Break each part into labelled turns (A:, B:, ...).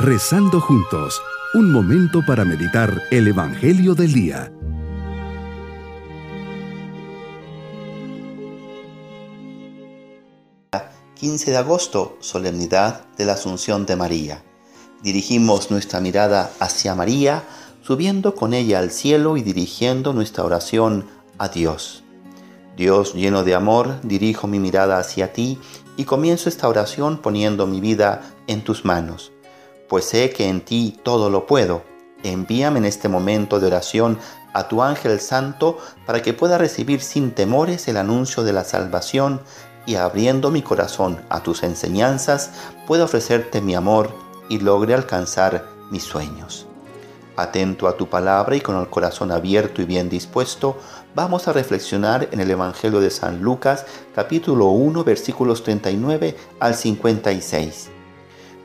A: Rezando juntos, un momento para meditar el Evangelio del Día.
B: ...15 de agosto, solemnidad de la Asunción de María. Dirigimos nuestra mirada hacia María, subiendo con ella al cielo y dirigiendo nuestra oración a Dios. Dios lleno de amor, dirijo mi mirada hacia ti y comienzo esta oración poniendo mi vida en tus manos, pues sé que en ti todo lo puedo. Envíame en este momento de oración a tu ángel santo para que pueda recibir sin temores el anuncio de la salvación y abriendo mi corazón a tus enseñanzas, pueda ofrecerte mi amor y logre alcanzar mis sueños. Atento a tu palabra y con el corazón abierto y bien dispuesto, vamos a reflexionar en el Evangelio de San Lucas capítulo 1 versículos 39 al 56.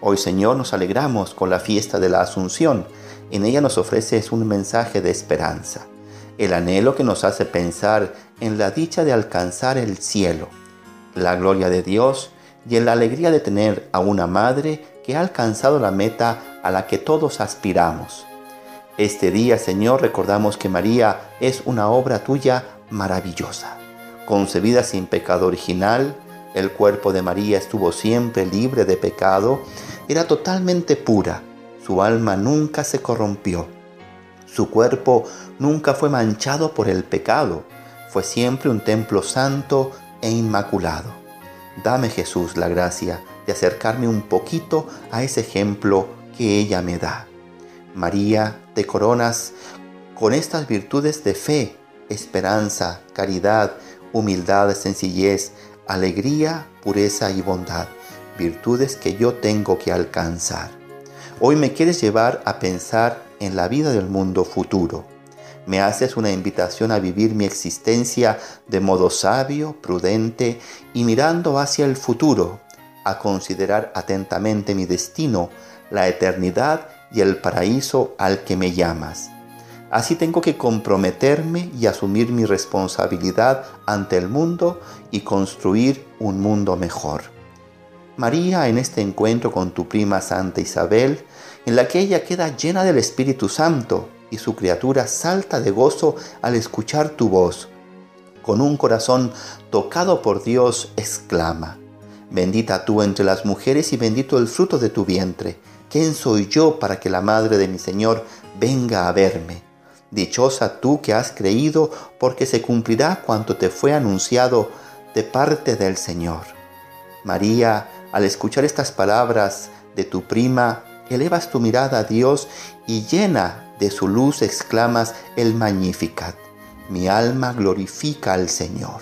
B: Hoy Señor nos alegramos con la fiesta de la Asunción. En ella nos ofreces un mensaje de esperanza, el anhelo que nos hace pensar en la dicha de alcanzar el cielo, la gloria de Dios y en la alegría de tener a una madre que ha alcanzado la meta a la que todos aspiramos este día, Señor, recordamos que María es una obra tuya maravillosa. Concebida sin pecado original, el cuerpo de María estuvo siempre libre de pecado, era totalmente pura, su alma nunca se corrompió, su cuerpo nunca fue manchado por el pecado, fue siempre un templo santo e inmaculado. Dame Jesús la gracia de acercarme un poquito a ese ejemplo que ella me da. María, te coronas con estas virtudes de fe, esperanza, caridad, humildad, sencillez, alegría, pureza y bondad, virtudes que yo tengo que alcanzar. Hoy me quieres llevar a pensar en la vida del mundo futuro. Me haces una invitación a vivir mi existencia de modo sabio, prudente y mirando hacia el futuro, a considerar atentamente mi destino, la eternidad y el paraíso al que me llamas. Así tengo que comprometerme y asumir mi responsabilidad ante el mundo y construir un mundo mejor. María, en este encuentro con tu prima Santa Isabel, en la que ella queda llena del Espíritu Santo y su criatura salta de gozo al escuchar tu voz, con un corazón tocado por Dios, exclama, Bendita tú entre las mujeres y bendito el fruto de tu vientre. ¿Quién soy yo para que la madre de mi Señor venga a verme? Dichosa tú que has creído, porque se cumplirá cuanto te fue anunciado de parte del Señor. María, al escuchar estas palabras de tu prima, elevas tu mirada a Dios y llena de su luz exclamas el Magnificat. Mi alma glorifica al Señor.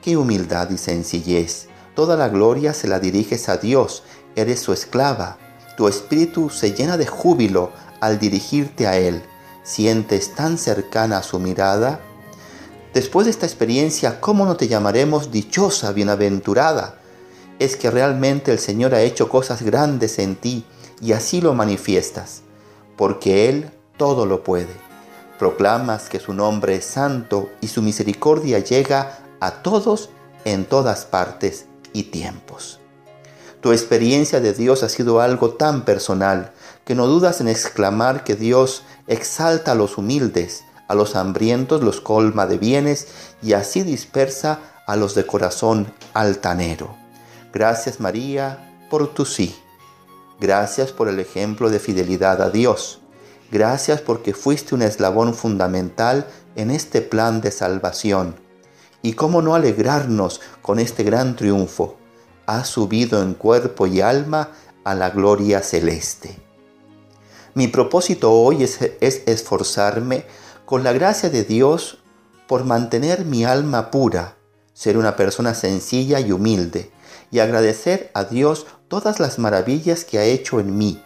B: Qué humildad y sencillez. Toda la gloria se la diriges a Dios, eres su esclava tu espíritu se llena de júbilo al dirigirte a Él. Sientes tan cercana a su mirada. Después de esta experiencia, ¿cómo no te llamaremos dichosa, bienaventurada? Es que realmente el Señor ha hecho cosas grandes en ti y así lo manifiestas, porque Él todo lo puede. Proclamas que su nombre es santo y su misericordia llega a todos en todas partes y tiempos. Tu experiencia de Dios ha sido algo tan personal que no dudas en exclamar que Dios exalta a los humildes, a los hambrientos los colma de bienes y así dispersa a los de corazón altanero. Gracias María por tu sí. Gracias por el ejemplo de fidelidad a Dios. Gracias porque fuiste un eslabón fundamental en este plan de salvación. Y cómo no alegrarnos con este gran triunfo ha subido en cuerpo y alma a la gloria celeste. Mi propósito hoy es, esforzarme con la gracia de Dios por mantener mi alma pura, ser una persona sencilla y humilde, y agradecer a Dios todas las maravillas que ha hecho en mí.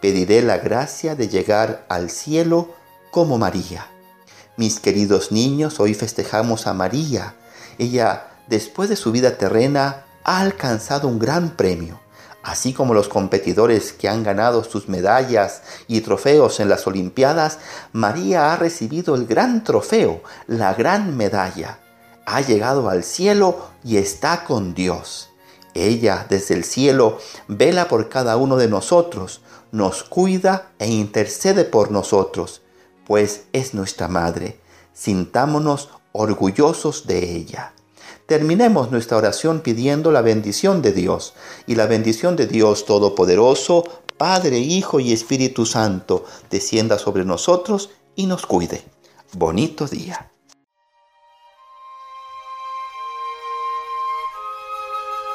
B: Pediré la gracia de llegar al cielo como María. Mis queridos niños, hoy festejamos a María. Ella, después de su vida terrena, ha alcanzado un gran premio, así como los competidores que han ganado sus medallas y trofeos en las Olimpiadas, María ha recibido el gran trofeo, la gran medalla. Ha llegado al cielo y está con Dios. Ella desde el cielo vela por cada uno de nosotros, nos cuida e intercede por nosotros, pues es nuestra Madre. Sintámonos orgullosos de ella. Terminemos nuestra oración pidiendo la bendición de Dios, y la bendición de Dios Todopoderoso, Padre, Hijo y Espíritu Santo, descienda sobre nosotros y nos cuide. Bonito día.